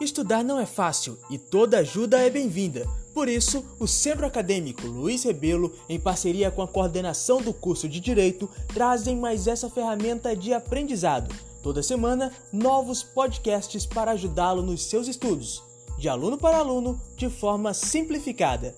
Estudar não é fácil e toda ajuda é bem-vinda. Por isso, o Centro Acadêmico Luiz Rebelo, em parceria com a coordenação do curso de Direito, trazem mais essa ferramenta de aprendizado. Toda semana, novos podcasts para ajudá-lo nos seus estudos, de aluno para aluno, de forma simplificada.